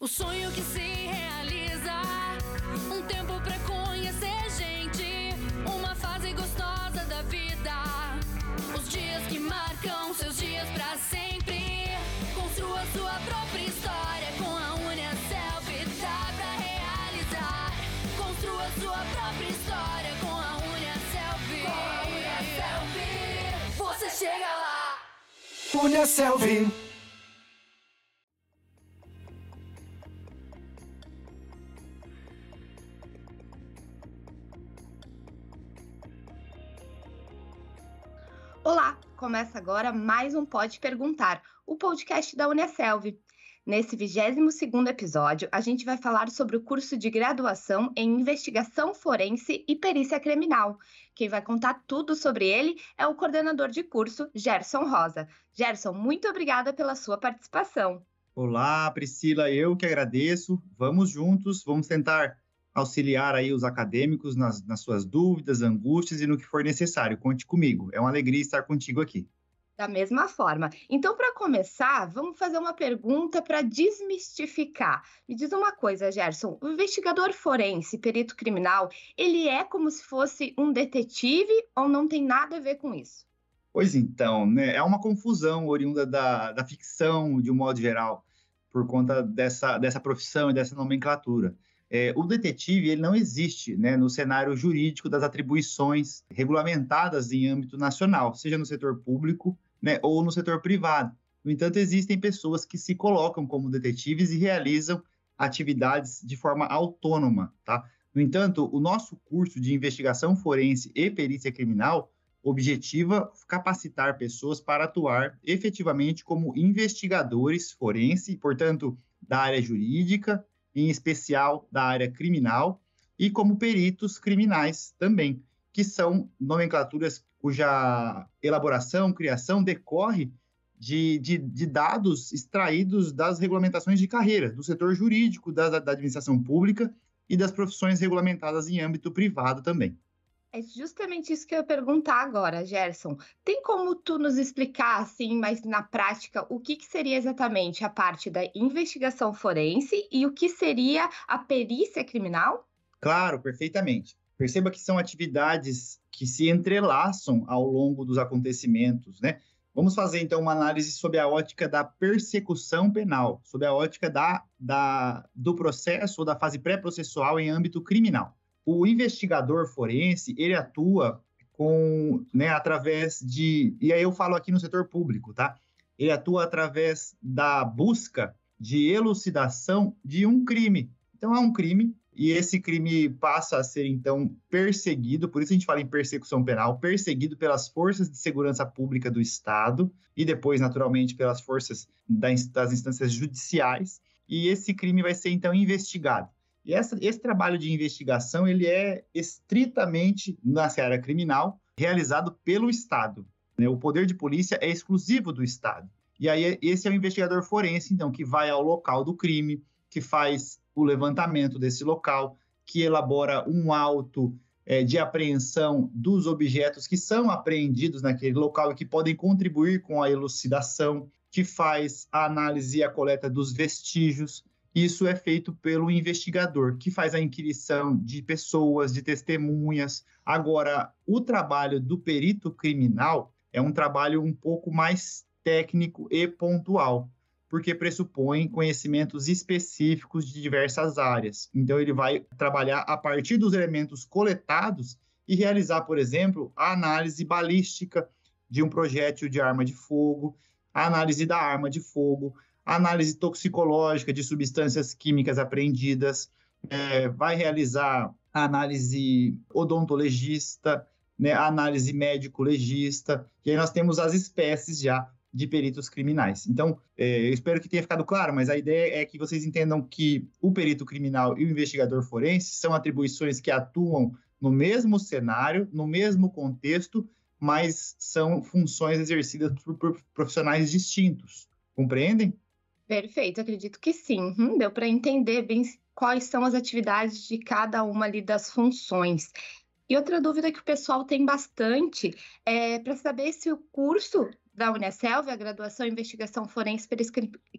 O sonho que se realiza, um tempo pra conhecer gente, uma fase gostosa da vida. Os dias que marcam seus dias pra sempre. Construa sua própria história com a Uniaselv, dá pra realizar. Construa sua própria história com a Uniaselv. Com a Uniaselv, você chega lá. Uniaselv. Olá, começa agora mais um Pode Perguntar, o podcast da Uniaselv. Nesse 22º episódio, a gente vai falar sobre o curso de graduação em Investigação Forense e Perícia Criminal. Quem vai contar tudo sobre ele é o coordenador de curso, Gerson Rosa. Gerson, muito obrigada pela sua participação. Olá, Priscila, eu que agradeço. Vamos juntos, vamos tentar auxiliar aí os acadêmicos nas, nas suas dúvidas, angústias e no que for necessário. Conte comigo. É uma alegria estar contigo aqui. Da mesma forma. Então, para começar, vamos fazer uma pergunta para desmistificar. Me diz uma coisa, Gerson: o investigador forense, perito criminal, ele é como se fosse um detetive ou não tem nada a ver com isso? Pois então, né, é uma confusão oriunda da, da ficção, de um modo geral, por conta dessa, dessa profissão e dessa nomenclatura. É, o detetive ele não existe né, no cenário jurídico das atribuições regulamentadas em âmbito nacional, seja no setor público né, ou no setor privado. No entanto, existem pessoas que se colocam como detetives e realizam atividades de forma autônoma. Tá? No entanto, o nosso curso de investigação forense e perícia criminal objetiva capacitar pessoas para atuar efetivamente como investigadores forense, portanto, da área jurídica, em especial da área criminal, e como peritos criminais também, que são nomenclaturas cuja elaboração, criação decorre de, de, de dados extraídos das regulamentações de carreira, do setor jurídico, da, da administração pública e das profissões regulamentadas em âmbito privado também. É justamente isso que eu ia perguntar agora, Gerson. Tem como tu nos explicar, assim, mas na prática, o que, que, seria exatamente a parte da investigação forense e o que seria a perícia criminal? Claro, perfeitamente. Perceba que são atividades que se entrelaçam ao longo dos acontecimentos, né? Vamos fazer então uma análise sobre a ótica da persecução penal, sobre a ótica da, da, do processo ou da fase pré-processual em âmbito criminal o investigador forense, ele atua com, né, através de, e aí eu falo aqui no setor público, tá? Ele atua através da busca de elucidação de um crime. Então, há um crime, e esse crime passa a ser, então, perseguido, por isso a gente fala em persecução penal, perseguido pelas forças de segurança pública do Estado, e depois, naturalmente, pelas forças das instâncias judiciais, e esse crime vai ser, então, investigado. E essa, esse trabalho de investigação ele é estritamente na seara criminal, realizado pelo Estado. Né? O poder de polícia é exclusivo do Estado. E aí esse é o investigador forense, então, que vai ao local do crime, que faz o levantamento desse local, que elabora um auto é, de apreensão dos objetos que são apreendidos naquele local e que podem contribuir com a elucidação, que faz a análise e a coleta dos vestígios, isso é feito pelo investigador, que faz a inquirição de pessoas, de testemunhas. Agora, o trabalho do perito criminal é um trabalho um pouco mais técnico e pontual, porque pressupõe conhecimentos específicos de diversas áreas. Então, ele vai trabalhar a partir dos elementos coletados e realizar, por exemplo, a análise balística de um projétil de arma de fogo, a análise da arma de fogo, análise toxicológica de substâncias químicas apreendidas, é, vai realizar análise odontologista, né, análise médico-legista, e aí nós temos as espécies já de peritos criminais. Então, é, eu espero que tenha ficado claro, mas a ideia é que vocês entendam que o perito criminal e o investigador forense são atribuições que atuam no mesmo cenário, no mesmo contexto, mas são funções exercidas por profissionais distintos. Compreendem? Perfeito, acredito que sim. Uhum, deu para entender bem quais são as atividades de cada uma ali das funções. E outra dúvida que o pessoal tem bastante é para saber se o curso da Unicelv, a graduação em investigação forense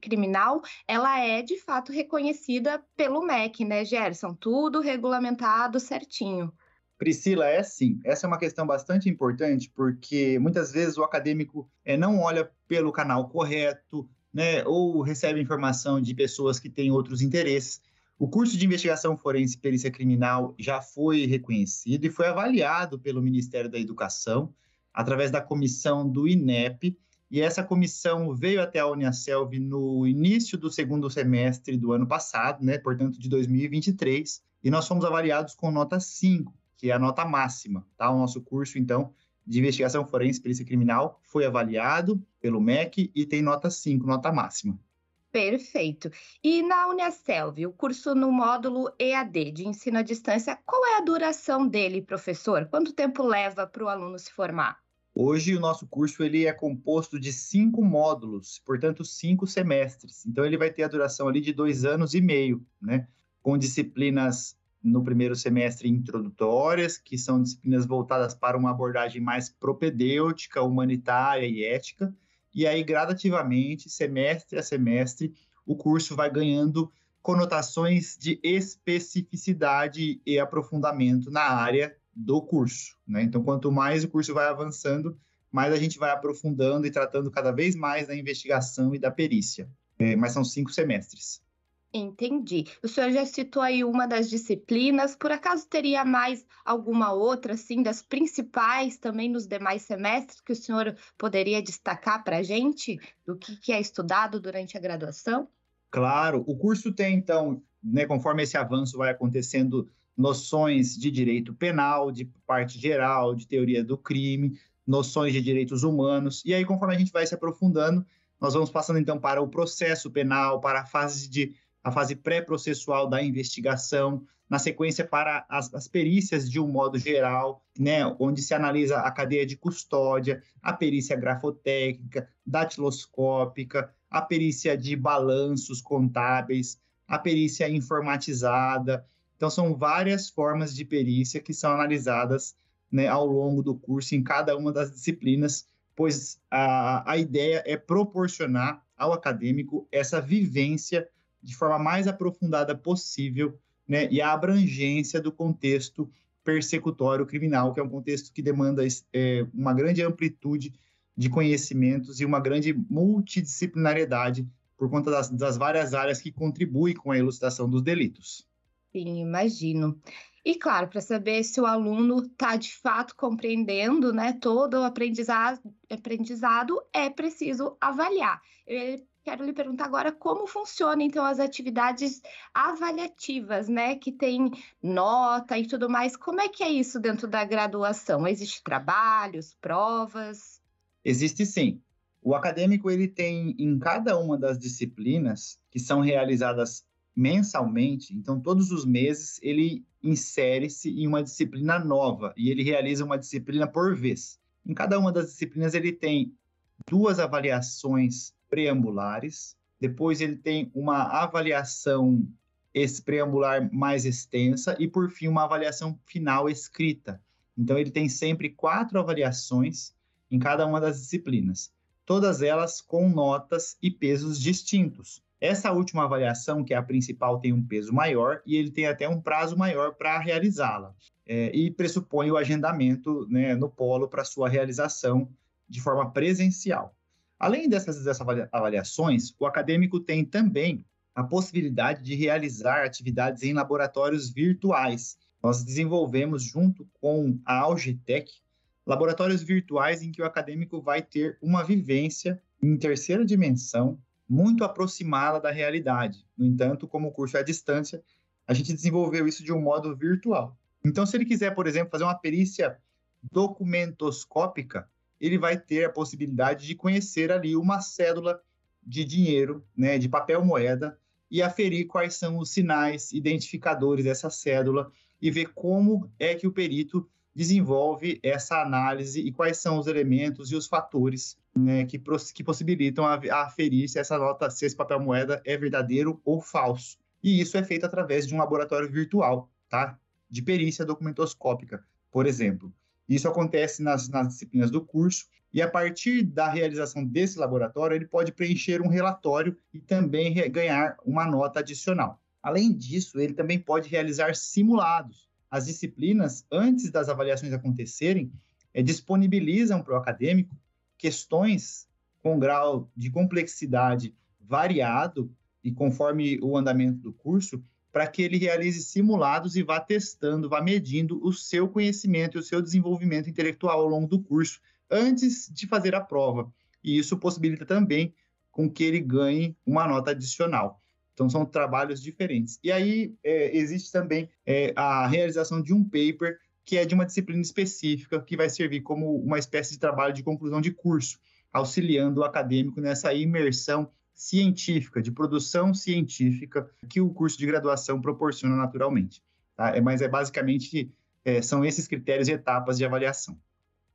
criminal, ela é de fato reconhecida pelo MEC, né, Gerson? Tudo regulamentado certinho. Priscila, é sim. Essa é uma questão bastante importante, porque muitas vezes o acadêmico é, não olha pelo canal correto, né, ou recebe informação de pessoas que têm outros interesses. O curso de investigação forense e perícia criminal já foi reconhecido e foi avaliado pelo Ministério da Educação através da comissão do INEP, e essa comissão veio até a Uniaselv no início do segundo semestre do ano passado, né, portanto de 2023, e nós fomos avaliados com nota 5, que é a nota máxima, tá? O nosso curso, então, de investigação forense e perícia criminal foi avaliado pelo MEC e tem nota 5, nota máxima. Perfeito. E na Uniaselv, o curso no módulo EAD, de ensino à distância, qual é a duração dele, professor? Quanto tempo leva para o aluno se formar? Hoje o nosso curso ele é composto de cinco módulos, portanto cinco semestres. Então ele vai ter a duração ali de dois anos e meio, né? Com disciplinas no primeiro semestre introdutórias, que são disciplinas voltadas para uma abordagem mais propedêutica, humanitária e ética e aí, gradativamente, semestre a semestre, o curso vai ganhando conotações de especificidade e aprofundamento na área do curso. Né? Então, quanto mais o curso vai avançando, mais a gente vai aprofundando e tratando cada vez mais da investigação e da perícia. É, mas são cinco semestres. Entendi. O senhor já citou aí uma das disciplinas, por acaso teria mais alguma outra, assim, das principais também nos demais semestres que o senhor poderia destacar para a gente do que, que é estudado durante a graduação? Claro, o curso tem, então, né, conforme esse avanço vai acontecendo, noções de direito penal, de parte geral, de teoria do crime, noções de direitos humanos, e aí, conforme a gente vai se aprofundando, nós vamos passando, então, para o processo penal, para a fase de a fase pré-processual da investigação, na sequência para as, as, perícias de um modo geral, né, onde se analisa a cadeia de custódia, a perícia grafotécnica, datiloscópica, a perícia de balanços contábeis, a perícia informatizada. Então, são várias formas de perícia que são analisadas né, ao longo do curso em cada uma das disciplinas, pois a, a ideia é proporcionar ao acadêmico essa vivência de forma mais aprofundada possível, né, e a abrangência do contexto persecutório criminal, que é um contexto que demanda é, uma grande amplitude de conhecimentos e uma grande multidisciplinariedade por conta das, das várias áreas que contribuem com a elucidação dos delitos. Sim, imagino. E claro, para saber se o aluno está de fato compreendendo né, todo o aprendizado, aprendizado, é preciso avaliar. Eu quero lhe perguntar agora como funcionam então as atividades avaliativas, né, que tem nota e tudo mais. Como é que é isso dentro da graduação? Existe trabalhos, provas? Existe sim. O acadêmico ele tem em cada uma das disciplinas que são realizadas mensalmente, então todos os meses ele insere-se em uma disciplina nova e ele realiza uma disciplina por vez. Em cada uma das disciplinas ele tem duas avaliações preambulares, depois ele tem uma avaliação preambular mais extensa e, por fim, uma avaliação final escrita. Então, ele tem sempre quatro avaliações em cada uma das disciplinas, todas elas com notas e pesos distintos. Essa última avaliação, que é a principal, tem um peso maior e ele tem até um prazo maior para realizá-la. É, e pressupõe o agendamento né, no polo para sua realização de forma presencial. Além dessas, dessas avaliações, o acadêmico tem também a possibilidade de realizar atividades em laboratórios virtuais. Nós desenvolvemos, junto com a Algitec, laboratórios virtuais em que o acadêmico vai ter uma vivência em terceira dimensão muito aproximada da realidade. No entanto, como o curso é à distância, a gente desenvolveu isso de um modo virtual. Então, se ele quiser, por exemplo, fazer uma perícia documentoscópica, ele vai ter a possibilidade de conhecer ali uma cédula de dinheiro, né, de papel moeda, e aferir quais são os sinais identificadores dessa cédula e ver como é que o perito desenvolve essa análise e quais são os elementos e os fatores né, que, que possibilitam aferir se essa nota, se esse papel moeda é verdadeiro ou falso. E isso é feito através de um laboratório virtual, tá? De perícia documentoscópica, por exemplo. Isso acontece nas, nas disciplinas do curso E a partir da realização desse laboratório, ele pode preencher um relatório e também ganhar uma nota adicional. Além disso, ele também pode realizar simulados. As disciplinas, antes das avaliações acontecerem, é, disponibilizam para o acadêmico questões com grau de complexidade variado e conforme o andamento do curso, para que ele realize simulados e vá testando, vá medindo o seu conhecimento e o seu desenvolvimento intelectual ao longo do curso, antes de fazer a prova. E isso possibilita também com que ele ganhe uma nota adicional. Então, são trabalhos diferentes. E aí, é, existe também é, a realização de um paper que é de uma disciplina específica, que vai servir como uma espécie de trabalho de conclusão de curso, auxiliando o acadêmico nessa imersão científica, de produção científica, que o curso de graduação proporciona naturalmente. Tá? É, mas é basicamente é, são esses critérios e etapas de avaliação.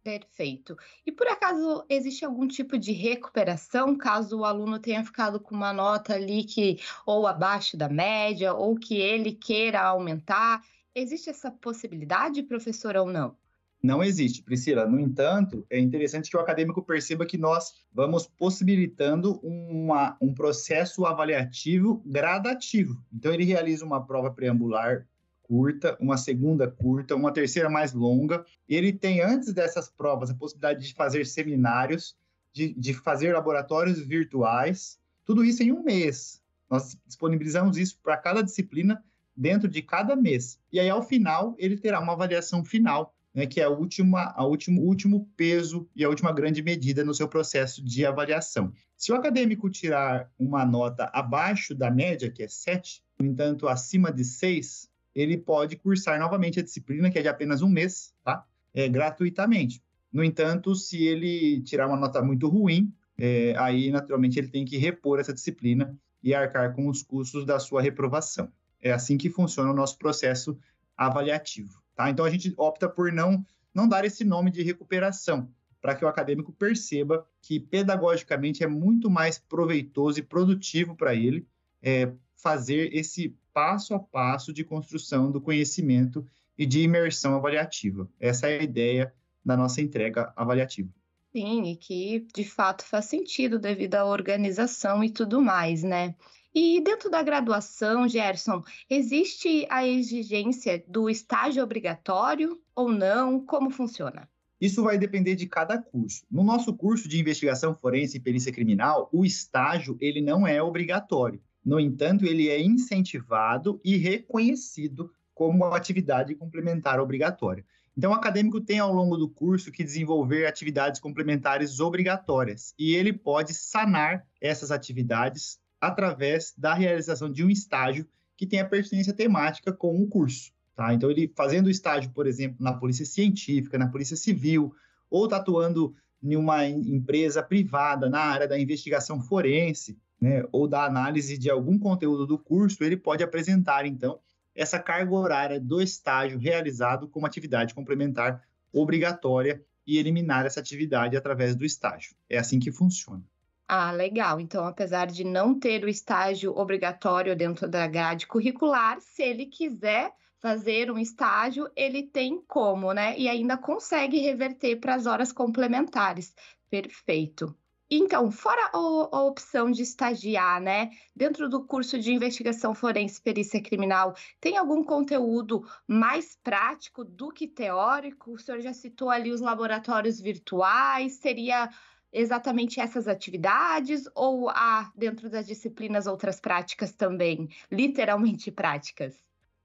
Perfeito. E por acaso existe algum tipo de recuperação caso o aluno tenha ficado com uma nota ali que ou abaixo da média ou que ele queira aumentar? Existe essa possibilidade, professor, ou não? Não existe, Priscila. No entanto, é interessante que o acadêmico perceba que nós vamos possibilitando uma, um processo avaliativo gradativo. Então, ele realiza uma prova preambular curta, uma segunda curta, uma terceira mais longa. Ele tem, antes dessas provas, a possibilidade de fazer seminários, de, de fazer laboratórios virtuais, tudo isso em um mês. Nós disponibilizamos isso para cada disciplina dentro de cada mês. E aí, ao final, ele terá uma avaliação final, né, que é a última, a último, último peso e a última grande medida no seu processo de avaliação. Se o acadêmico tirar uma nota abaixo da média, que é 7, no entanto, acima de 6, ele pode cursar novamente a disciplina, que é de apenas um mês, tá? É, gratuitamente. No entanto, se ele tirar uma nota muito ruim, é, aí naturalmente ele tem que repor essa disciplina e arcar com os custos da sua reprovação. É assim que funciona o nosso processo avaliativo. Tá? Então a gente opta por não, não dar esse nome de recuperação, para que o acadêmico perceba que pedagogicamente é muito mais proveitoso e produtivo para ele é, fazer esse passo a passo de construção do conhecimento e de imersão avaliativa. Essa é a ideia da nossa entrega avaliativa. Sim, e que de fato faz sentido devido à organização e tudo mais, né? E dentro da graduação, Gerson, existe a exigência do estágio obrigatório ou não? Como funciona? Isso vai depender de cada curso. No nosso curso de investigação forense e perícia criminal, o estágio ele não é obrigatório. No entanto, ele é incentivado e reconhecido como atividade complementar obrigatória. Então, o acadêmico tem ao longo do curso que desenvolver atividades complementares obrigatórias e ele pode sanar essas atividades através da realização de um estágio que tenha pertinência temática com o curso. Tá? Então, ele fazendo o estágio, por exemplo, na Polícia Científica, na Polícia Civil, ou tá atuando em uma empresa privada na área da investigação forense, né, ou da análise de algum conteúdo do curso, ele pode apresentar, então, essa carga horária do estágio realizado como atividade complementar obrigatória e eliminar essa atividade através do estágio. É assim que funciona. Ah, legal. Então, apesar de não ter o estágio obrigatório dentro da grade curricular, se ele quiser fazer um estágio, ele tem como, né? E ainda consegue reverter para as horas complementares. Perfeito. Então, fora a, a, opção de estagiar, né, dentro do curso de investigação forense perícia criminal, tem algum conteúdo mais prático do que teórico? O senhor já citou ali os laboratórios virtuais, seria exatamente essas atividades ou há dentro das disciplinas outras práticas também, literalmente práticas?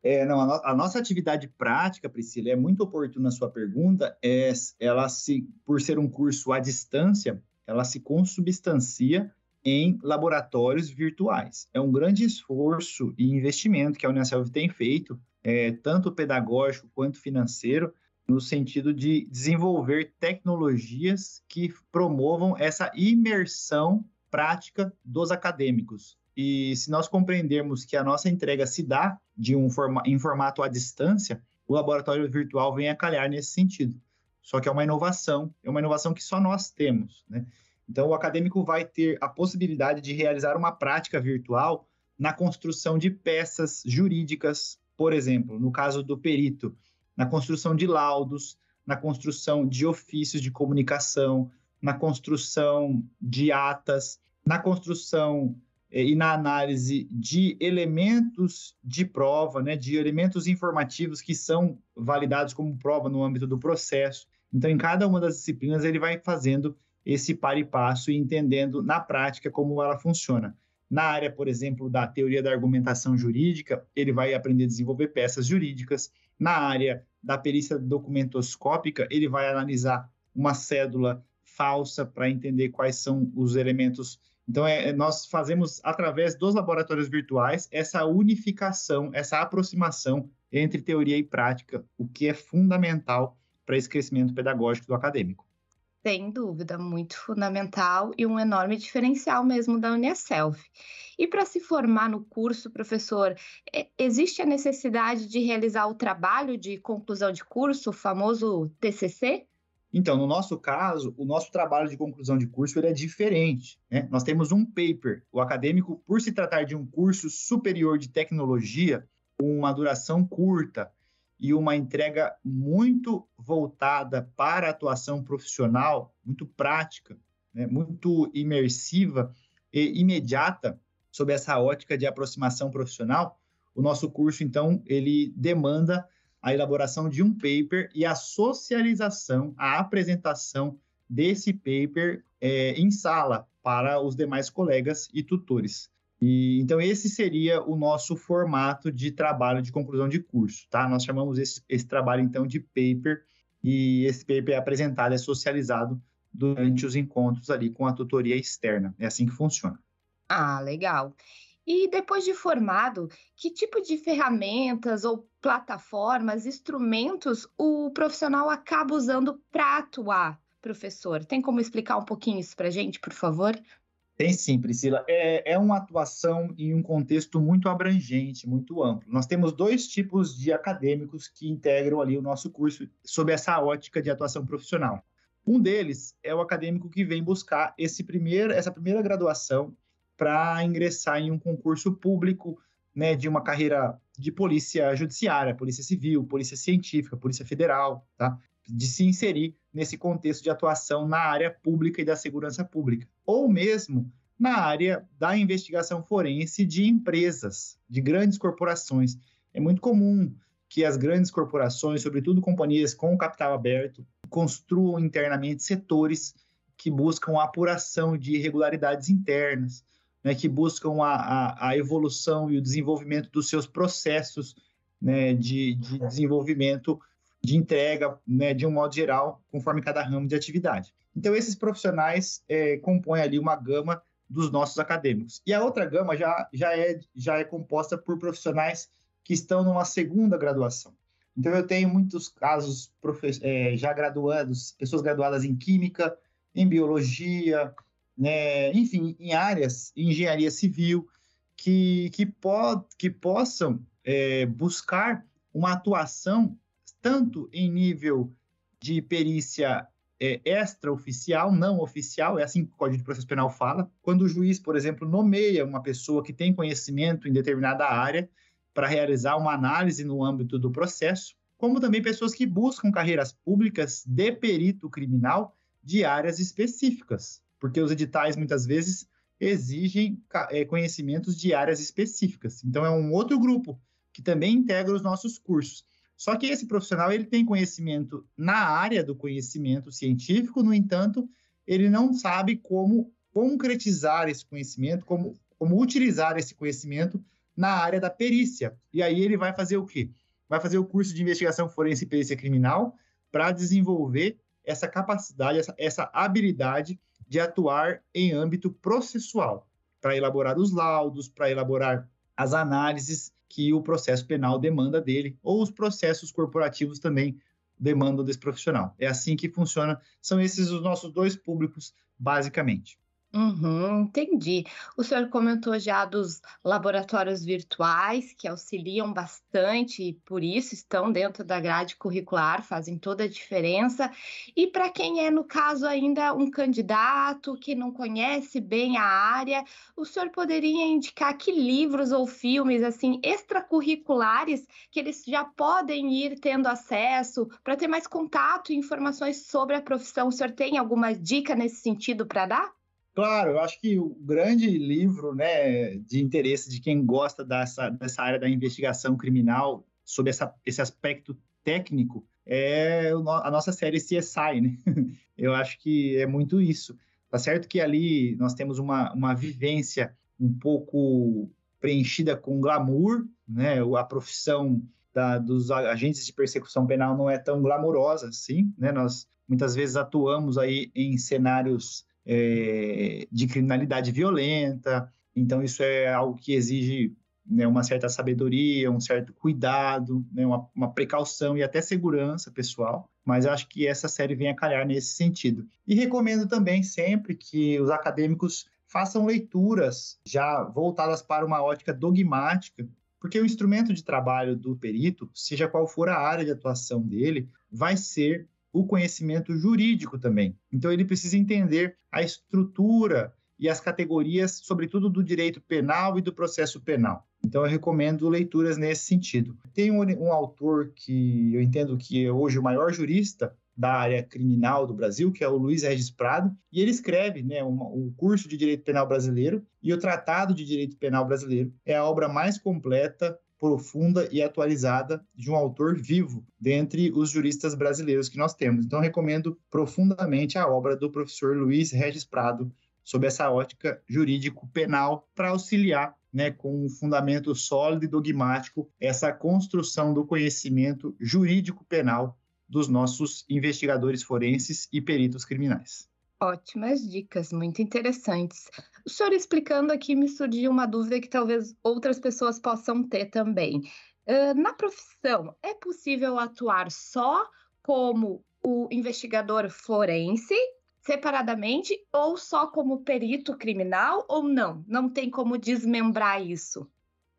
É, não, a, no, a, nossa atividade prática, Priscila, é muito oportuna a sua pergunta. É, ela se, por ser um curso à distância, ela se consubstancia em laboratórios virtuais. É um grande esforço e investimento que a Unicef tem feito, é, tanto pedagógico quanto financeiro, no sentido de desenvolver tecnologias que promovam essa imersão prática dos acadêmicos. E se nós compreendermos que a nossa entrega se dá de um forma, em formato à distância, o laboratório virtual vem a calhar nesse sentido. Só que é uma inovação, é uma inovação que só nós temos, né? Então, o acadêmico vai ter a possibilidade de realizar uma prática virtual na construção de peças jurídicas, por exemplo, no caso do perito, na construção de laudos, na construção de ofícios de comunicação, na construção de atas, na construção eh, e na análise de elementos de prova, né, de elementos informativos que são validados como prova no âmbito do processo. Então, em cada uma das disciplinas, ele vai fazendo esse par e passo e entendendo na prática como ela funciona. Na área, por exemplo, da teoria da argumentação jurídica, ele vai aprender a desenvolver peças jurídicas. Na área da perícia documentoscópica, ele vai analisar uma cédula falsa para entender quais são os elementos. Então, é, nós fazemos, através dos laboratórios virtuais, essa unificação, essa aproximação entre teoria e prática, o que é fundamental para esse crescimento pedagógico do acadêmico. Sem dúvida, muito fundamental e um enorme diferencial mesmo da Uniaselv. E para se formar no curso, professor, é, existe a necessidade de realizar o trabalho de conclusão de curso, o famoso TCC? Então, no nosso caso, o nosso trabalho de conclusão de curso ele é diferente. Né? Nós temos um paper. O acadêmico, por se tratar de um curso superior de tecnologia, com uma duração curta, e uma entrega muito voltada para a atuação profissional, muito prática, né, muito imersiva e imediata sob essa ótica de aproximação profissional, o nosso curso, então, ele demanda a elaboração de um paper e a socialização, a apresentação desse paper é, em sala para os demais colegas e tutores. E, então, esse seria o nosso formato de trabalho de conclusão de curso, tá? Nós chamamos esse, esse trabalho, então, de paper, e esse paper é apresentado, é socializado durante os encontros ali com a tutoria externa. É assim que funciona. Ah, legal. E depois de formado, que tipo de ferramentas ou plataformas, instrumentos o profissional acaba usando para atuar, professor? Tem como explicar um pouquinho isso para a gente, por favor? Tem sim, Priscila. É, é uma atuação em um contexto muito abrangente, muito amplo. Nós temos dois tipos de acadêmicos que integram ali o nosso curso sob essa ótica de atuação profissional. Um deles é o acadêmico que vem buscar esse primeiro, essa primeira graduação para ingressar em um concurso público né, de uma carreira de polícia judiciária, polícia civil, polícia científica, polícia federal, tá? De se inserir nesse contexto de atuação na área pública e da segurança pública, ou mesmo na área da investigação forense de empresas, de grandes corporações. É muito comum que as grandes corporações, sobretudo companhias com capital aberto, construam internamente setores que buscam a apuração de irregularidades internas, né, que buscam a, a, a, evolução e o desenvolvimento dos seus processos né, de, de desenvolvimento de entrega, né, de um modo geral, conforme cada ramo de atividade. Então, esses profissionais é, compõem ali uma gama dos nossos acadêmicos. E a outra gama já, já, é, já é composta por profissionais que estão numa segunda graduação. Então, eu tenho muitos casos é, já graduados, pessoas graduadas em Química, em Biologia, né, enfim, em áreas, em Engenharia Civil, que, que, po que possam é, buscar uma atuação tanto em nível de perícia é, extraoficial, não oficial, é assim que o Código de Processo Penal fala, quando o juiz, por exemplo, nomeia uma pessoa que tem conhecimento em determinada área para realizar uma análise no âmbito do processo, como também pessoas que buscam carreiras públicas de perito criminal de áreas específicas, porque os editais muitas vezes exigem é, conhecimentos de áreas específicas. Então, é um outro grupo que também integra os nossos cursos. Só que esse profissional ele tem conhecimento na área do conhecimento científico, no entanto, ele não sabe como concretizar esse conhecimento, como, como utilizar esse conhecimento na área da perícia. E aí ele vai fazer o quê? Vai fazer o curso de investigação forense e perícia criminal para desenvolver essa capacidade, essa, essa habilidade de atuar em âmbito processual, para elaborar os laudos, para elaborar as análises que o processo penal demanda dele, ou os processos corporativos também demandam desse profissional. É assim que funciona. São esses os nossos dois públicos, basicamente. Uhum, entendi. O senhor comentou já dos laboratórios virtuais, que auxiliam bastante e por isso estão dentro da grade curricular, fazem toda a diferença. E para quem é, no caso, ainda um candidato que não conhece bem a área, o senhor poderia indicar que livros ou filmes assim extracurriculares que eles já podem ir tendo acesso para ter mais contato e informações sobre a profissão? O senhor tem alguma dica nesse sentido para dar? Claro, eu acho que o grande livro né, de interesse de quem gosta dessa, dessa área da investigação criminal, sobre essa, esse aspecto técnico, é a nossa série CSI, né? Eu acho que é muito isso. Tá certo que ali nós temos uma, uma vivência um pouco preenchida com glamour, né? A profissão da, dos agentes de persecução penal não é tão glamurosa assim, né? Nós muitas vezes atuamos aí em cenários é, de criminalidade violenta. Então, isso é algo que exige né, uma certa sabedoria, um certo cuidado, né, uma, uma, precaução e até segurança pessoal. Mas acho que essa série vem a calhar nesse sentido. E recomendo também sempre que os acadêmicos façam leituras já voltadas para uma ótica dogmática, porque o instrumento de trabalho do perito, seja qual for a área de atuação dele, vai ser o conhecimento jurídico também. Então, ele precisa entender a estrutura e as categorias, sobretudo do direito penal e do processo penal. Então, eu recomendo leituras nesse sentido. Tem um, um autor que eu entendo que é hoje o maior jurista da área criminal do Brasil, que é o Luiz Regis Prado, e ele escreve né, um, o curso de Direito Penal Brasileiro e o Tratado de Direito Penal Brasileiro. É a obra mais completa profunda e atualizada de um autor vivo dentre os juristas brasileiros que nós temos. Então, recomendo profundamente a obra do professor Luiz Regis Prado sob essa ótica jurídico-penal para auxiliar né, com um fundamento sólido e dogmático essa construção do conhecimento jurídico-penal dos nossos investigadores forenses e peritos criminais. Ótimas dicas, muito interessantes. O senhor explicando aqui me surgiu uma dúvida que talvez outras pessoas possam ter também. Uh, na profissão, é possível atuar só como o investigador forense, separadamente, ou só como perito criminal, ou não? Não tem como desmembrar isso?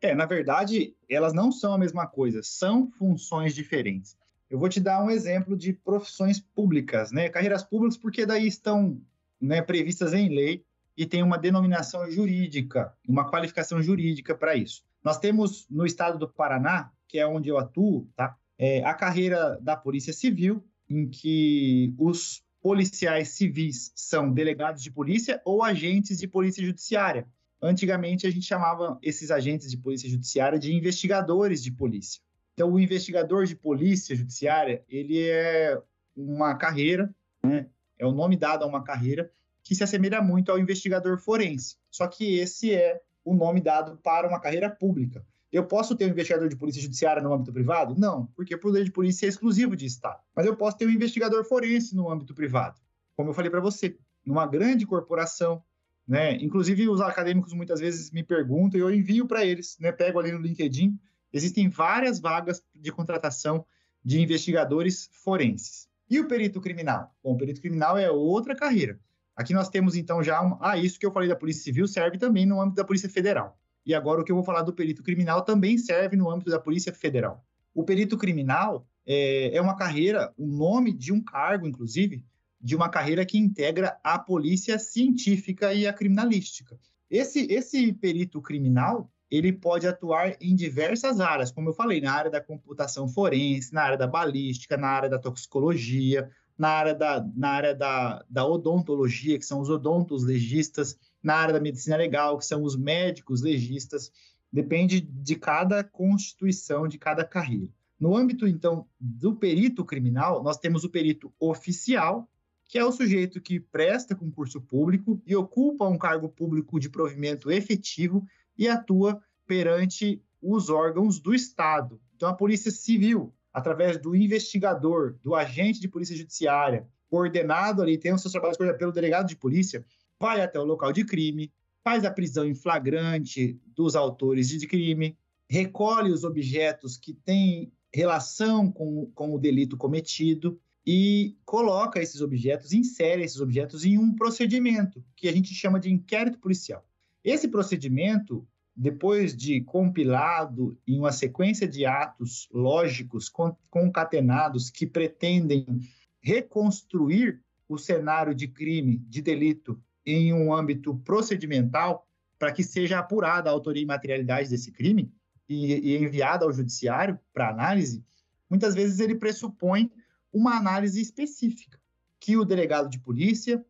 É, na verdade, elas não são a mesma coisa, são funções diferentes. Eu vou te dar um exemplo de profissões públicas, né? Carreiras públicas, porque daí estão né, previstas em lei e tem uma denominação jurídica, uma qualificação jurídica para isso. Nós temos no estado do Paraná, que é onde eu atuo, tá? É, a carreira da Polícia Civil, em que os policiais civis são delegados de polícia ou agentes de polícia judiciária. Antigamente a gente chamava esses agentes de polícia judiciária de investigadores de polícia. Então, o investigador de polícia judiciária, ele é uma carreira, né? é o nome dado a uma carreira que se assemelha muito ao investigador forense. Só que esse é o nome dado para uma carreira pública. Eu posso ter um investigador de polícia judiciária no âmbito privado? Não, porque o poder de polícia é exclusivo de Estado. Mas eu posso ter um investigador forense no âmbito privado. Como eu falei para você, numa grande corporação, né? Inclusive os acadêmicos muitas vezes me perguntam e eu envio para eles, né? Pego ali no LinkedIn Existem várias vagas de contratação de investigadores forenses. E o perito criminal? Bom, o perito criminal é outra carreira. Aqui nós temos então já ah, isso que eu falei da Polícia Civil serve também no âmbito da Polícia Federal. E agora o que eu vou falar do perito criminal também serve no âmbito da Polícia Federal. O perito criminal é, é uma carreira, o nome de um cargo, inclusive, de uma carreira que integra a polícia científica e a criminalística. Esse, esse perito criminal, ele pode atuar em diversas áreas, como eu falei, na área da computação forense, na área da balística, na área da toxicologia, na área da, na área da, da odontologia, que são os odontos legistas, na área da medicina legal, que são os médicos legistas. Depende de cada constituição, de cada carreira. No âmbito, então, do perito criminal, nós temos o perito oficial, que é o sujeito que presta concurso público e ocupa um cargo público de provimento efetivo e atua perante os órgãos do Estado. Então, a Polícia Civil, através do investigador, do agente de polícia judiciária, coordenado ali, tem os seus trabalhos pelo delegado de polícia, vai até o local de crime, faz a prisão em flagrante dos autores de crime, recolhe os objetos que têm relação com, com o delito cometido e coloca esses objetos, insere esses objetos em um procedimento que a gente chama de inquérito policial. Esse procedimento, depois de compilado em uma sequência de atos lógicos concatenados que pretendem reconstruir o cenário de crime, de delito, em um âmbito procedimental, para que seja apurada a autoria e materialidade desse crime e, e enviada ao judiciário para análise, muitas vezes ele pressupõe uma análise específica, que o delegado de polícia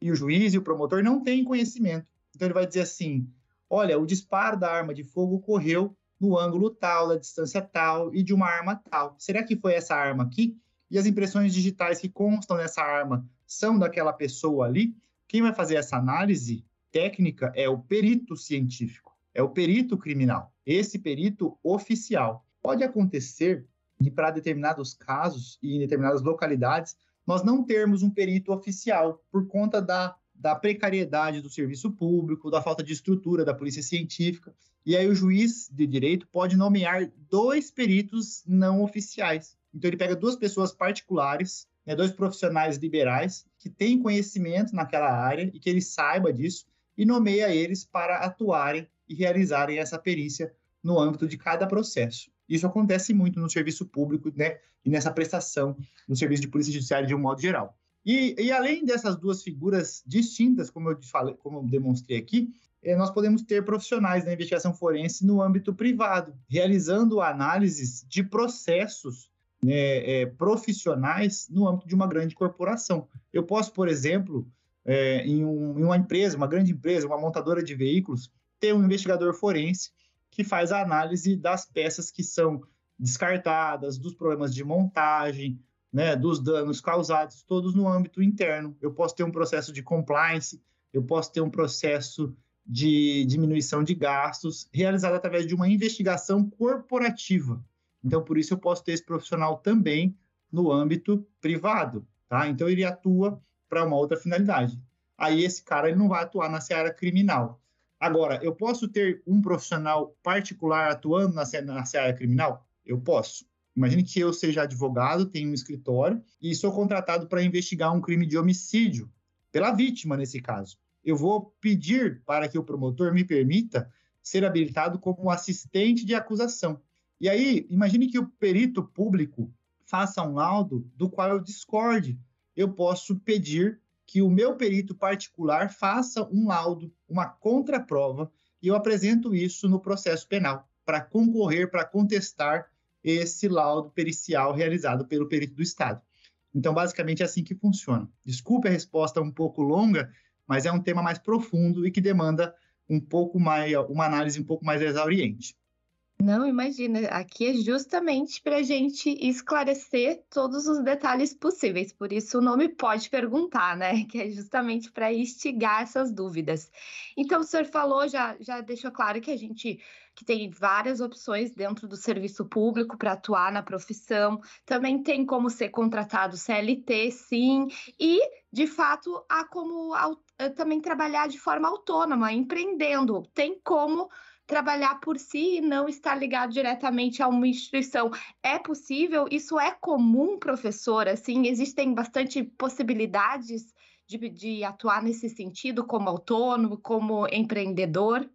e o juiz e o promotor não têm conhecimento. Então ele vai dizer assim: olha, o disparo da arma de fogo ocorreu no ângulo tal, da distância tal e de uma arma tal. Será que foi essa arma aqui? E as impressões digitais que constam nessa arma são daquela pessoa ali? Quem vai fazer essa análise técnica é o perito científico, é o perito criminal, esse perito oficial. Pode acontecer de, para determinados casos e em determinadas localidades, nós não termos um perito oficial por conta da, da precariedade do serviço público, da falta de estrutura da polícia científica. E aí o juiz de direito pode nomear dois peritos não oficiais. Então ele pega duas pessoas particulares, né, dois profissionais liberais que têm conhecimento naquela área e que ele saiba disso e nomeia eles para atuarem e realizarem essa perícia no âmbito de cada processo. Isso acontece muito no serviço público, né? E nessa prestação no serviço de polícia judiciária de um modo geral. E, e além dessas duas figuras distintas, como eu falei, como eu demonstrei aqui, eh, nós podemos ter profissionais da investigação forense no âmbito privado, realizando análises de processos né, é, profissionais no âmbito de uma grande corporação. Eu posso, por exemplo, é, em, um, em uma empresa, uma grande empresa, uma montadora de veículos, ter um investigador forense que faz a análise das peças que são descartadas, dos problemas de montagem, né, dos danos causados, todos no âmbito interno. Eu posso ter um processo de compliance, eu posso ter um processo de diminuição de gastos realizado através de uma investigação corporativa. Então, por isso, eu posso ter esse profissional também no âmbito privado, tá? Então, ele atua para uma outra finalidade. Aí, esse cara ele não vai atuar na seara criminal. Agora, eu posso ter um profissional particular atuando na, na área criminal? Eu posso. Imagine que eu seja advogado, tenho um escritório e sou contratado para investigar um crime de homicídio pela vítima, nesse caso. Eu vou pedir para que o promotor me permita ser habilitado como assistente de acusação. E aí, imagine que o perito público faça um laudo do qual eu discorde. Eu posso pedir que o meu perito particular faça um laudo, uma contraprova, e eu apresento isso no processo penal, para concorrer, para contestar esse laudo pericial realizado pelo perito do Estado. Então, basicamente, é assim que funciona. Desculpe a resposta um pouco longa, mas é um tema mais profundo e que demanda um pouco mais, uma análise um pouco mais exauriente. Não, imagina, aqui é justamente para a gente esclarecer todos os detalhes possíveis, por isso o nome pode perguntar, né? Que é justamente para instigar essas dúvidas. Então, o senhor falou, já, já deixou claro que a gente que tem várias opções dentro do serviço público para atuar na profissão, também tem como ser contratado CLT, sim, e de fato há como eh, também trabalhar de forma autônoma, empreendendo, tem como trabalhar por si e não estar ligado diretamente a uma instituição. É possível? Isso é comum, professor? Assim, existem bastante possibilidades de, de atuar nesse sentido, como autônomo, como empreendedor?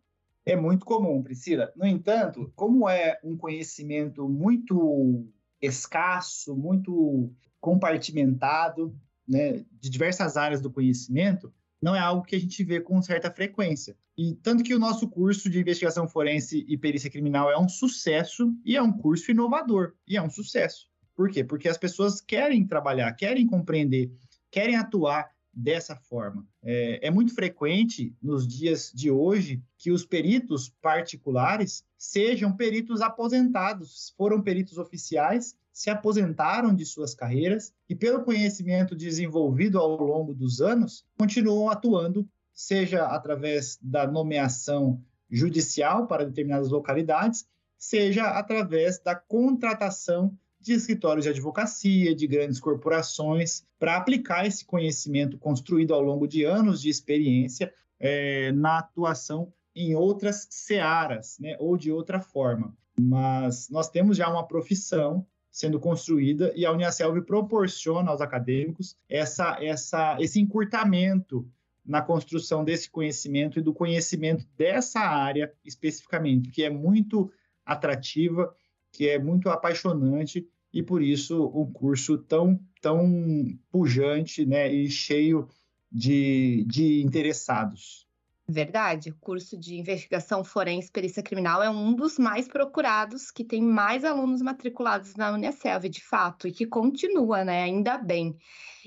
É muito comum, Priscila. No entanto, como é um conhecimento muito escasso, muito compartimentado, né, de diversas áreas do conhecimento, não é algo que a gente vê com certa frequência. E tanto que o nosso curso de investigação forense e perícia criminal é um sucesso e é um curso inovador e é um sucesso. Por quê? Porque as pessoas querem trabalhar, querem compreender, querem atuar dessa forma. É, é, muito frequente nos dias de hoje que os peritos particulares sejam peritos aposentados, foram peritos oficiais, se aposentaram de suas carreiras e, pelo conhecimento desenvolvido ao longo dos anos, continuam atuando seja através da nomeação judicial para determinadas localidades, seja através da contratação de escritórios de advocacia, de grandes corporações, para aplicar esse conhecimento construído ao longo de anos de experiência é, na atuação em outras searas, né, ou de outra forma. Mas nós temos já uma profissão sendo construída e a Uniaselv proporciona aos acadêmicos essa, essa, esse encurtamento na construção desse conhecimento e do conhecimento dessa área especificamente, que é muito atrativa, que é muito apaixonante e por isso um curso tão tão pujante, né, e cheio de, de interessados. Verdade, o curso de investigação forense perícia criminal é um dos mais procurados, que tem mais alunos matriculados na Unicelv, de fato, e que continua, né? Ainda bem.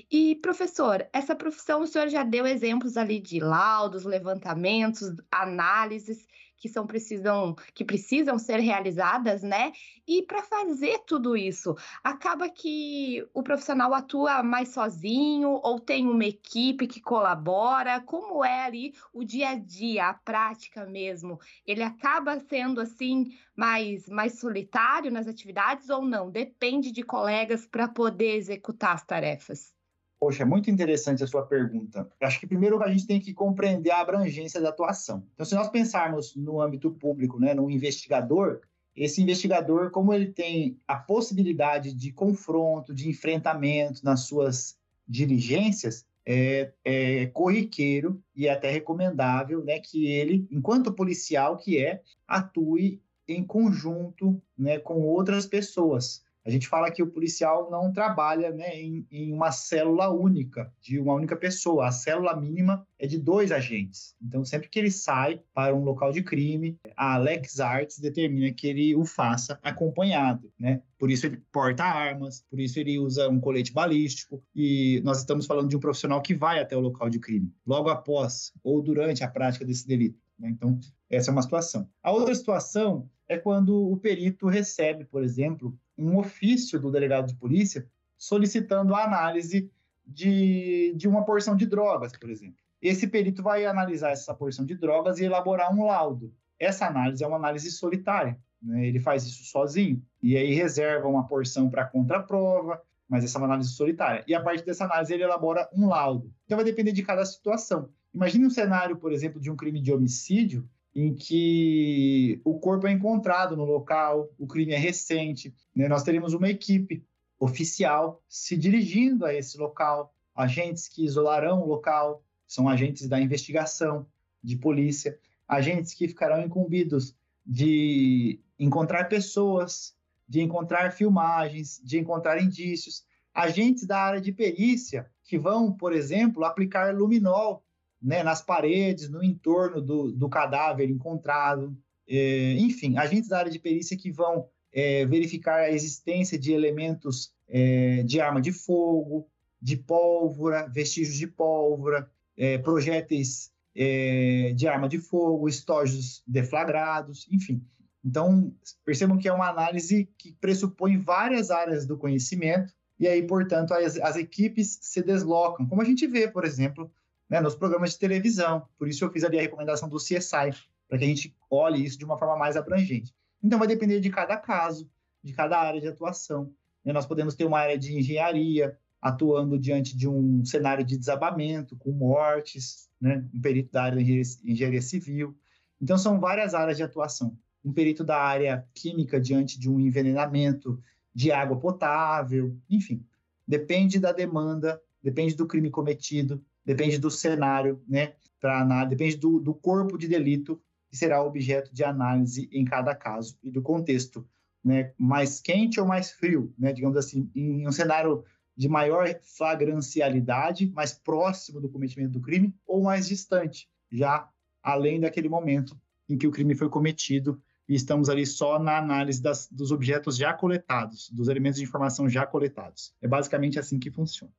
E, professor, essa profissão o senhor já deu exemplos ali de laudos, levantamentos, análises que são precisam que precisam ser realizadas, né? E para fazer tudo isso, acaba que o profissional atua mais sozinho ou tem uma equipe que colabora? Como é ali o dia a dia, a prática mesmo? Ele acaba sendo assim mais mais solitário nas atividades ou não? Depende de colegas para poder executar as tarefas. Poxa, é muito interessante a sua pergunta. Eu acho que primeiro a gente tem que compreender a abrangência da atuação. Então, se nós pensarmos no âmbito público, né, no investigador, esse investigador, como ele tem a possibilidade de confronto, de enfrentamento nas suas diligências, é, é corriqueiro e até recomendável né, que ele, enquanto policial que é, atue em conjunto né, com outras pessoas a gente fala que o policial não trabalha né, em, em, uma célula única, de uma única pessoa. A célula mínima é de dois agentes. Então, sempre que ele sai para um local de crime, a Alex Arts determina que ele o faça acompanhado. Né? Por isso ele porta armas, por isso ele usa um colete balístico. E nós estamos falando de um profissional que vai até o local de crime, logo após ou durante a prática desse delito. Né? Então, essa é uma situação. A outra situação é quando o perito recebe, por exemplo, um ofício do delegado de polícia solicitando a análise de, de uma porção de drogas, por exemplo. Esse perito vai analisar essa porção de drogas e elaborar um laudo. Essa análise é uma análise solitária, né? ele faz isso sozinho, e aí reserva uma porção para contraprova, mas essa é uma análise solitária. E a partir dessa análise ele elabora um laudo. Então vai depender de cada situação. Imagine um cenário, por exemplo, de um crime de homicídio, em que o corpo é encontrado no local, o crime é recente. Né? Nós teremos uma equipe oficial se dirigindo a esse local, agentes que isolarão o local, são agentes da investigação, de polícia, agentes que ficarão incumbidos de encontrar pessoas, de encontrar filmagens, de encontrar indícios, agentes da área de perícia que vão, por exemplo, aplicar luminol né, nas paredes, no entorno do, do cadáver encontrado. É, enfim, agentes da área de perícia que vão é, verificar a existência de elementos é, de arma de fogo, de pólvora, vestígios de pólvora, é, projéteis é, de arma de fogo, estojos deflagrados, enfim. Então, percebam que é uma análise que pressupõe várias áreas do conhecimento, e aí, portanto, as, as equipes se deslocam, como a gente vê, por exemplo, né, nos programas de televisão. Por isso eu fiz ali a recomendação do CSI, para que a gente olhe isso de uma forma mais abrangente. Então vai depender de cada caso, de cada área de atuação. Né? Nós podemos ter uma área de engenharia atuando diante de um cenário de desabamento, com mortes, né? um perito da área de engenharia civil. Então são várias áreas de atuação. Um perito da área química diante de um envenenamento de água potável, enfim. Depende da demanda, depende do crime cometido, depende do cenário, né? Para depende do, do corpo de delito que será objeto de análise em cada caso e do contexto, né? Mais quente ou mais frio, né? Digamos assim, em um cenário de maior flagrancialidade, mais próximo do cometimento do crime, ou mais distante, já além daquele momento em que o crime foi cometido e estamos ali só na análise das, dos objetos já coletados, dos elementos de informação já coletados. É basicamente assim que funciona.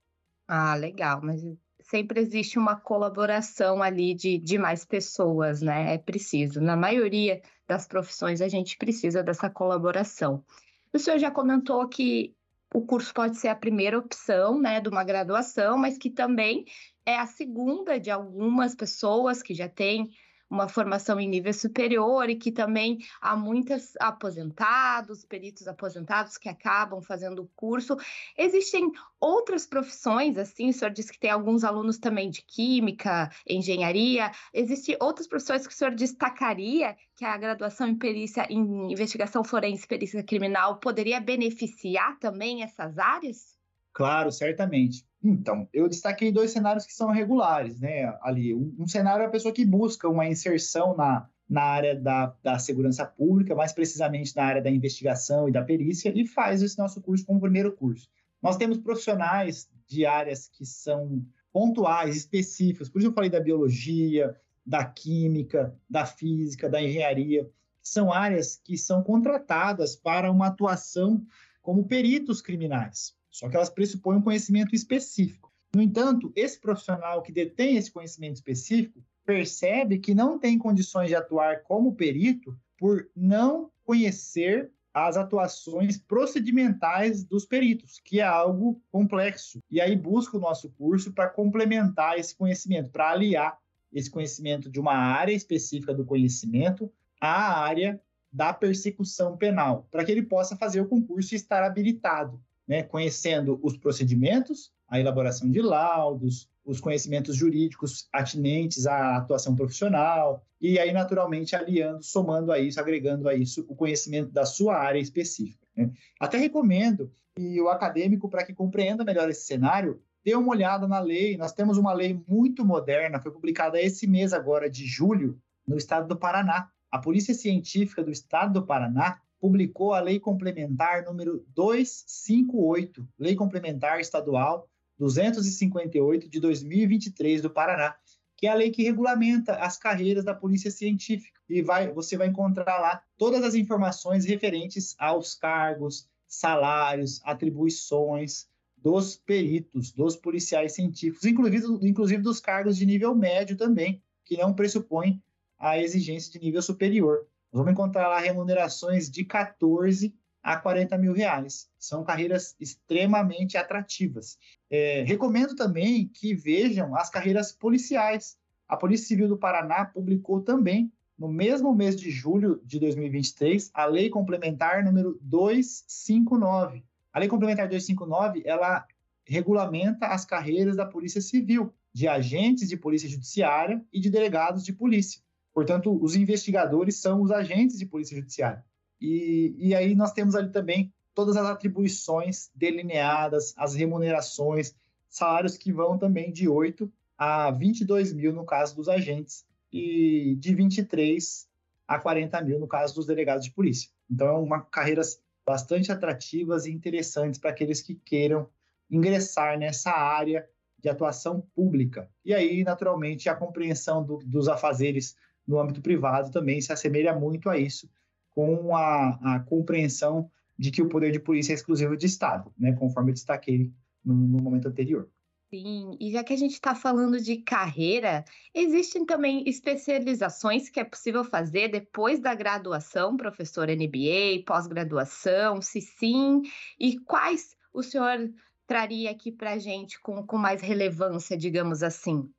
Ah, legal, mas sempre existe uma colaboração ali de, de mais pessoas, né? É preciso. Na maioria das profissões, a gente precisa dessa colaboração. O senhor já comentou que o curso pode ser a primeira opção, né, de uma graduação, mas que também é a segunda de algumas pessoas que já têm uma formação em nível superior e que também há muitos aposentados, peritos aposentados que acabam fazendo o curso. Existem outras profissões, assim, o senhor disse que tem alguns alunos também de química, engenharia. Existem outras profissões que o senhor destacaria que a graduação em perícia em investigação forense perícia criminal poderia beneficiar também essas áreas? Claro, certamente. Então, eu destaquei dois cenários que são regulares, né? Ali, um, um cenário é a pessoa que busca uma inserção na, na área da, da segurança pública, mais precisamente na área da investigação e da perícia, e faz esse nosso curso como primeiro curso. Nós temos profissionais de áreas que são pontuais, específicas, por isso eu falei da biologia, da química, da física, da engenharia, são áreas que são contratadas para uma atuação como peritos criminais. Só que elas pressupõem um conhecimento específico. No entanto, esse profissional que detém esse conhecimento específico percebe que não tem condições de atuar como perito por não conhecer as atuações procedimentais dos peritos, que é algo complexo. E aí busca o nosso curso para complementar esse conhecimento, para aliar esse conhecimento de uma área específica do conhecimento à área da persecução penal, para que ele possa fazer o concurso e estar habilitado né, conhecendo os procedimentos, a elaboração de laudos, os conhecimentos jurídicos atinentes à atuação profissional, e aí, naturalmente, aliando, somando a isso, agregando a isso o conhecimento da sua área específica. Né? Até recomendo que o acadêmico, para que compreenda melhor esse cenário, dê uma olhada na lei. Nós temos uma lei muito moderna, foi publicada esse mês agora, de julho, no estado do Paraná. A Polícia Científica do Estado do Paraná publicou a Lei Complementar número 258, Lei Complementar Estadual 258 de 2023 do Paraná, que é a lei que regulamenta as carreiras da Polícia Científica. E vai, você vai encontrar lá todas as informações referentes aos cargos, salários, atribuições dos peritos, dos policiais científicos, inclusive, inclusive dos cargos de nível médio também, que não pressupõem a exigência de nível superior. Vamos encontrar lá remunerações de 14 a 40 mil reais. São carreiras extremamente atrativas. É, recomendo também que vejam as carreiras policiais. A Polícia Civil do Paraná publicou também, no mesmo mês de julho de 2023, a Lei Complementar número 259. A Lei Complementar 259, ela regulamenta as carreiras da Polícia Civil, de agentes de polícia judiciária e de delegados de polícia. Portanto, os investigadores são os agentes de polícia judiciária. E, e aí nós temos ali também todas as atribuições delineadas, as remunerações, salários que vão também de 8 a 22 mil no caso dos agentes e de 23 a 40 mil no caso dos delegados de polícia. Então, é uma carreiras bastante atrativas e interessantes para aqueles que queiram ingressar nessa área de atuação pública. E aí, naturalmente, a compreensão do, dos afazeres no âmbito privado também se assemelha muito a isso, com a, a compreensão de que o poder de polícia é exclusivo de Estado, né, conforme eu destaquei no, no momento anterior. Sim, e já que a gente está falando de carreira, existem também especializações que é possível fazer depois da graduação, professor MBA, pós-graduação, se sim, e quais o senhor traria aqui para a gente com, com mais relevância, digamos assim?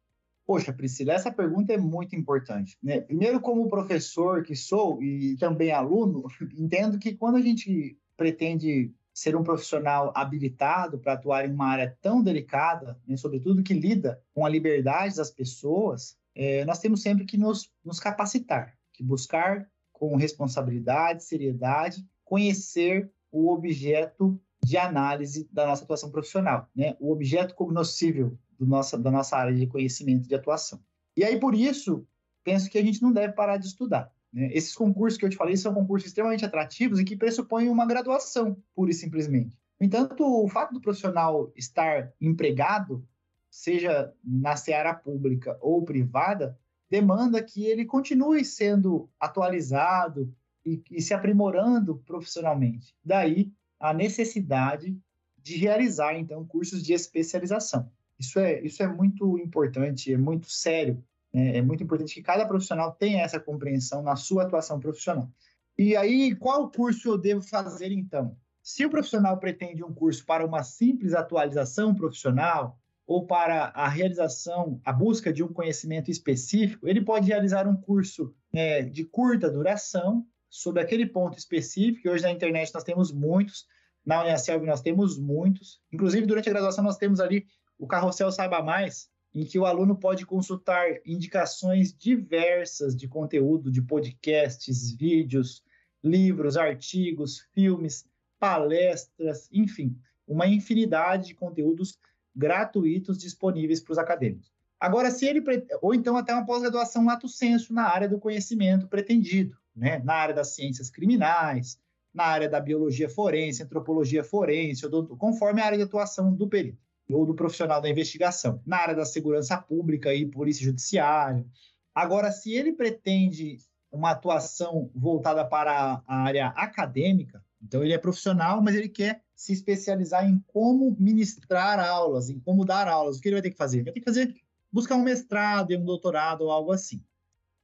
Poxa, Priscila, essa pergunta é muito importante. Né? Primeiro, como professor que sou e também aluno, entendo que quando a gente pretende ser um profissional habilitado para atuar em uma área tão delicada, né, sobretudo que lida com a liberdade das pessoas, é, nós temos sempre que nos, nos capacitar, que buscar com responsabilidade, seriedade, conhecer o objeto de análise da nossa atuação profissional, né? O objeto cognoscível do nossa, da nossa área de conhecimento de atuação. E aí, por isso, penso que a gente não deve parar de estudar. Né? Esses concursos que eu te falei são concursos extremamente atrativos e que pressupõem uma graduação, pura e simplesmente. No entanto, o fato do profissional estar empregado, seja na seara pública ou privada, demanda que ele continue sendo atualizado e, e se aprimorando profissionalmente. Daí a necessidade de realizar, então, cursos de especialização. Isso é, isso é muito importante, é muito sério. Né? É muito importante que cada profissional tenha essa compreensão na sua atuação profissional. E aí, qual curso eu devo fazer então? Se o profissional pretende um curso para uma simples atualização profissional ou para a realização, a busca de um conhecimento específico, ele pode realizar um curso é, de curta duração sobre aquele ponto específico. Hoje na internet nós temos muitos, na Unicelv nós temos muitos. Inclusive, durante a graduação, nós temos ali o Carrossel Saiba Mais, em que o aluno pode consultar indicações diversas de conteúdo, de podcasts, vídeos, livros, artigos, filmes, palestras, enfim, uma infinidade de conteúdos gratuitos disponíveis para os acadêmicos. Agora, se ele ou então até uma pós-graduação lato sensu na área do conhecimento pretendido, né? na área das ciências criminais, na área da biologia forense, antropologia forense, conforme a área de atuação do perito ou do profissional da investigação, na área da segurança pública e polícia judiciária. Agora, se ele pretende uma atuação voltada para a área acadêmica, então ele é profissional, mas ele quer se especializar em como ministrar aulas, em como dar aulas. O que ele vai ter que fazer? Ele vai ter que fazer buscar um mestrado, um doutorado ou algo assim.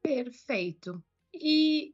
Perfeito. E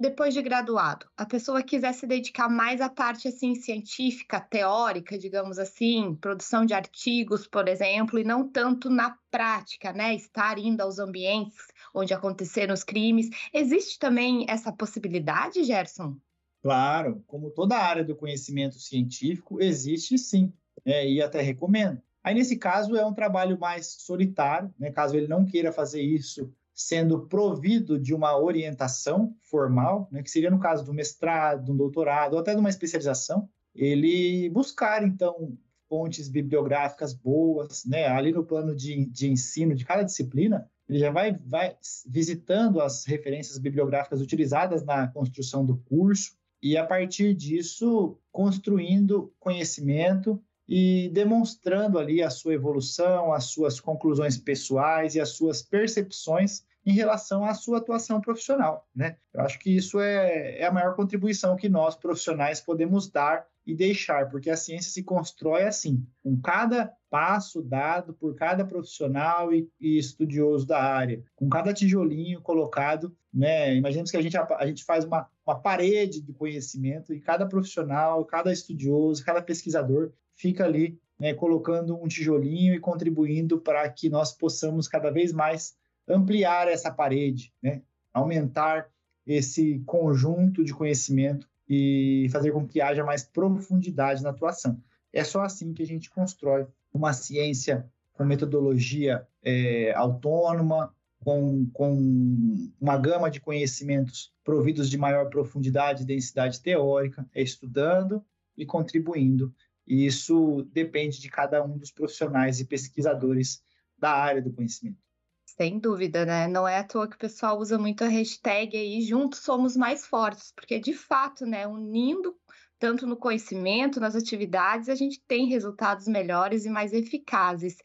depois de graduado, a pessoa quiser se dedicar mais à parte assim científica, teórica, digamos assim, produção de artigos, por exemplo, e não tanto na prática, né, estar indo aos ambientes onde aconteceram os crimes, existe também essa possibilidade, Gerson? Claro, como toda área do conhecimento científico, existe sim, é, e até recomendo. Aí, nesse caso, é um trabalho mais solitário, né? caso ele não queira fazer isso sendo provido de uma orientação formal, né, que seria no caso do mestrado, do doutorado, ou até de uma especialização, ele buscar, então, fontes bibliográficas boas, né, ali no plano de, de ensino de cada disciplina, ele já vai, vai visitando as referências bibliográficas utilizadas na construção do curso, e a partir disso, construindo conhecimento e demonstrando ali a sua evolução, as suas conclusões pessoais e as suas percepções em relação à sua atuação profissional, né? Eu acho que isso é, é a maior contribuição que nós profissionais podemos dar e deixar, porque a ciência se constrói assim, com cada passo dado por cada profissional e, e estudioso da área, com cada tijolinho colocado, né? Imaginemos que a gente, a, a gente faz uma, uma parede de conhecimento e cada profissional, cada estudioso, cada pesquisador fica ali né, colocando um tijolinho e contribuindo para que nós possamos cada vez mais ampliar essa parede, né, aumentar esse conjunto de conhecimento e fazer com que haja mais profundidade na atuação. É só assim que a gente constrói uma ciência com metodologia é, autônoma, com, com uma gama de conhecimentos providos de maior profundidade e densidade teórica, é estudando e contribuindo e isso depende de cada um dos profissionais e pesquisadores da área do conhecimento. Sem dúvida, né? Não é à toa que o pessoal usa muito a hashtag aí, juntos somos mais fortes, porque de fato, né, unindo tanto no conhecimento, nas atividades, a gente tem resultados melhores e mais eficazes.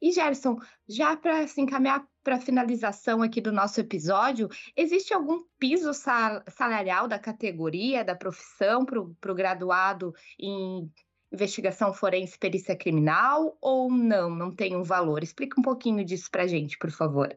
E Gerson, já para se encaminhar para a finalização aqui do nosso episódio, existe algum piso salarial da categoria, da profissão para o graduado em investigação forense perícia criminal ou não, não tem um valor? Explica um pouquinho disso para a gente, por favor.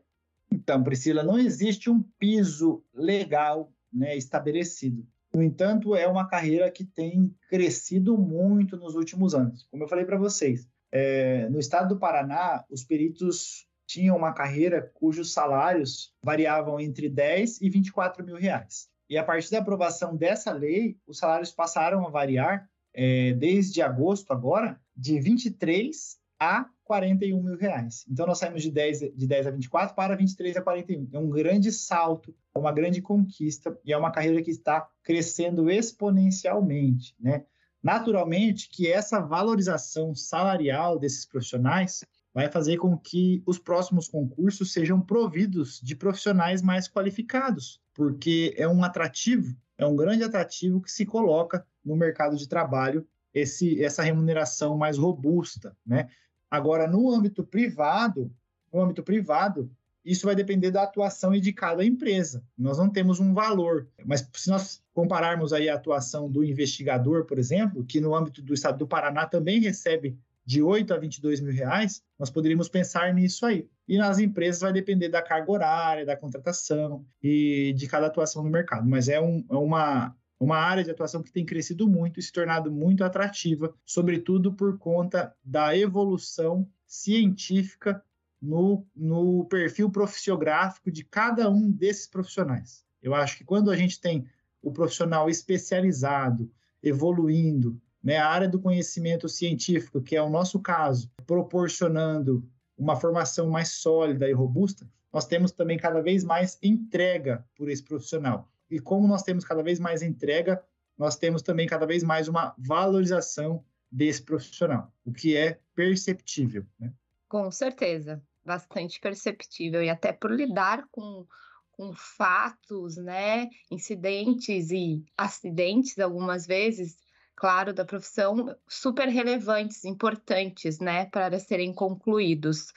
Então, Priscila, não existe um piso legal né, estabelecido. No entanto, é uma carreira que tem crescido muito nos últimos anos. Como eu falei para vocês, é, no estado do Paraná, os peritos tinham uma carreira cujos salários variavam entre 10 e 24 mil reais. E a partir da aprovação dessa lei, os salários passaram a variar é, desde agosto agora, de 23 a 41 mil reais. Então, nós saímos de 10, de 10 a 24 para 23 a 41. É um grande salto, é uma grande conquista e é uma carreira que está crescendo exponencialmente, né? Naturalmente que essa valorização salarial desses profissionais vai fazer com que os próximos concursos sejam providos de profissionais mais qualificados, porque é um atrativo, é um grande atrativo que se coloca no mercado de trabalho esse, essa remuneração mais robusta, né? Agora, no âmbito privado, no âmbito privado, isso vai depender da atuação e de cada empresa. Nós não temos um valor, mas se nós compararmos aí a atuação do investigador, por exemplo, que no âmbito do estado do Paraná também recebe de 8 a 22 mil reais, nós poderíamos pensar nisso aí. E nas empresas vai depender da carga horária, da contratação e de cada atuação no mercado. Mas é, um, é uma, uma área de atuação que tem crescido muito e se tornado muito atrativa, sobretudo por conta da evolução científica no, no perfil profissiográfico de cada um desses profissionais. Eu acho que quando a gente tem o profissional especializado, evoluindo, né, a área do conhecimento científico, que é o nosso caso, proporcionando uma formação mais sólida e robusta, nós temos também cada vez mais entrega por esse profissional. E como nós temos cada vez mais entrega, nós temos também cada vez mais uma valorização desse profissional, o que é perceptível. Né? Com certeza, bastante perceptível. E até por lidar com, com fatos, né, incidentes e acidentes, algumas vezes, claro, da profissão, super relevantes, importantes, né, para serem concluídos.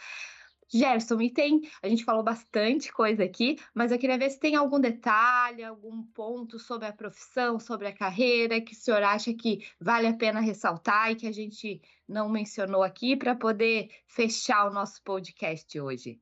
Gerson, e tem, a gente falou bastante coisa aqui, mas eu queria ver se tem algum detalhe, algum ponto sobre a profissão, sobre a carreira, que o senhor acha que vale a pena ressaltar e que a gente não mencionou aqui para poder fechar o nosso podcast hoje.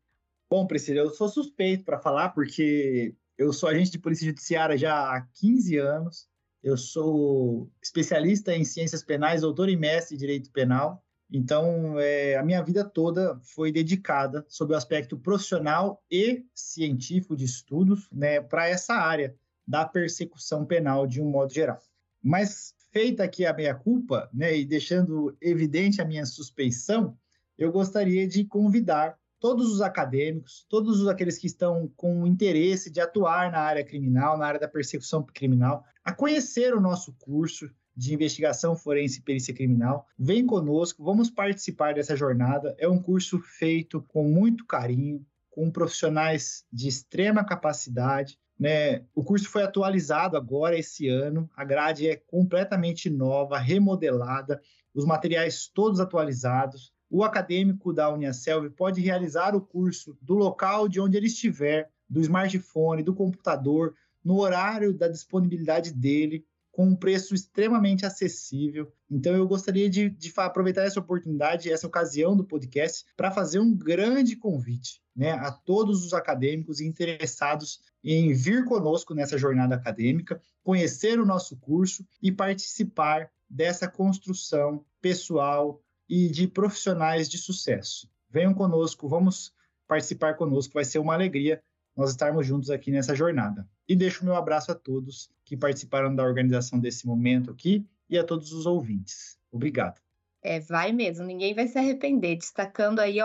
Bom, Priscila, eu sou suspeito para falar, porque eu sou agente de polícia judiciária já há 15 anos, eu sou especialista em ciências penais, doutor e mestre em direito penal, então, é, a minha vida toda foi dedicada sob o aspecto profissional e científico de estudos né, para essa área da persecução penal de um modo geral. Mas, feita aqui a minha culpa, né, e deixando evidente a minha suspeição, eu gostaria de convidar todos os acadêmicos, todos aqueles que estão com interesse de atuar na área criminal, na área da persecução criminal, a conhecer o nosso curso, de investigação forense e perícia criminal. Vem conosco, vamos participar dessa jornada. É um curso feito com muito carinho, com profissionais de extrema capacidade. Né? O curso foi atualizado agora esse ano, a grade é completamente nova, remodelada, os materiais todos atualizados. O acadêmico da Uniaselv pode realizar o curso do local de onde ele estiver, do smartphone, do computador, no horário da disponibilidade dele com um preço extremamente acessível. Então, eu gostaria de, de aproveitar essa oportunidade, essa ocasião do podcast, para fazer um grande convite né, a todos os acadêmicos interessados em vir conosco nessa jornada acadêmica, conhecer o nosso curso e participar dessa construção pessoal e de profissionais de sucesso. Venham conosco, vamos participar conosco, vai ser uma alegria nós estarmos juntos aqui nessa jornada. E deixo meu abraço a todos que participaram da organização desse momento aqui e a todos os ouvintes. Obrigado. É, vai mesmo, ninguém vai se arrepender. Destacando aí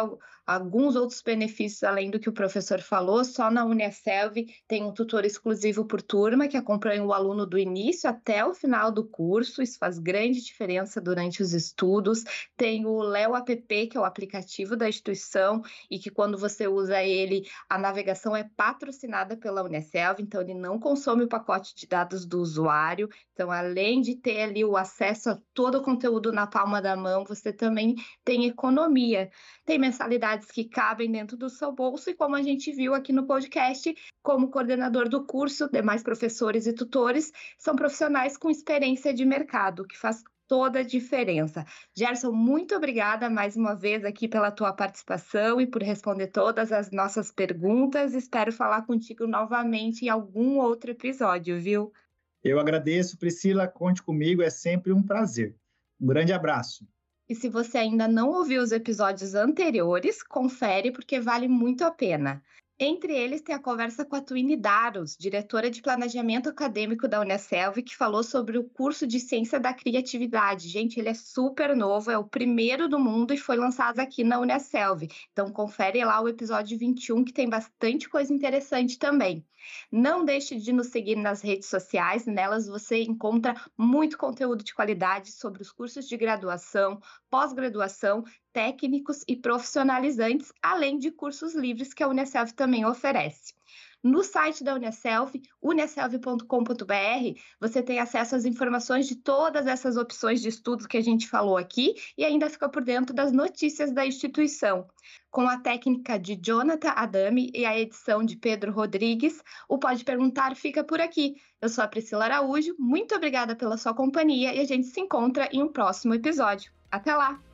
alguns outros benefícios além do que o professor falou, só na Uniaselv tem um tutor exclusivo por turma que acompanha o aluno do início até o final do curso, isso faz grande diferença durante os estudos. Tem o Léo App, que é o aplicativo da instituição e que quando você usa ele, a navegação é patrocinada pela Uniaselv, então ele não consome o pacote de dados do usuário. Então, além de ter ali o acesso a todo o conteúdo na palma da mão, você também tem economia. Tem que cabem dentro do seu bolso, e como a gente viu aqui no podcast, como coordenador do curso, demais professores e tutores são profissionais com experiência de mercado, que faz toda a diferença. Gerson, muito obrigada mais uma vez aqui pela tua participação e por responder todas as nossas perguntas. Espero falar contigo novamente em algum outro episódio, viu? Eu agradeço, Priscila. Conte comigo, é sempre um prazer. Um grande abraço. E se você ainda não ouviu os episódios anteriores, confere porque vale muito a pena. Entre eles tem a conversa com a Twine Daros, diretora de planejamento acadêmico da Unicelv, que falou sobre o curso de ciência da criatividade. Gente, ele é super novo, é o primeiro do mundo e foi lançado aqui na Unicelv. Então confere lá o episódio 21 que tem bastante coisa interessante também. Não deixe de nos seguir nas redes sociais, nelas você encontra muito conteúdo de qualidade sobre os cursos de graduação, pós-graduação, técnicos e profissionalizantes, além de cursos livres que a Unicelv também oferece. No site da Unicelv, unicelv.com.br, você tem acesso às informações de todas essas opções de estudos que a gente falou aqui e ainda fica por dentro das notícias da instituição. Com a técnica de Jonathan Adami e a edição de Pedro Rodrigues, o Pode Perguntar fica por aqui. Eu sou a Priscila Araújo, muito obrigada pela sua companhia e a gente se encontra em um próximo episódio. Até lá!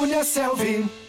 Com a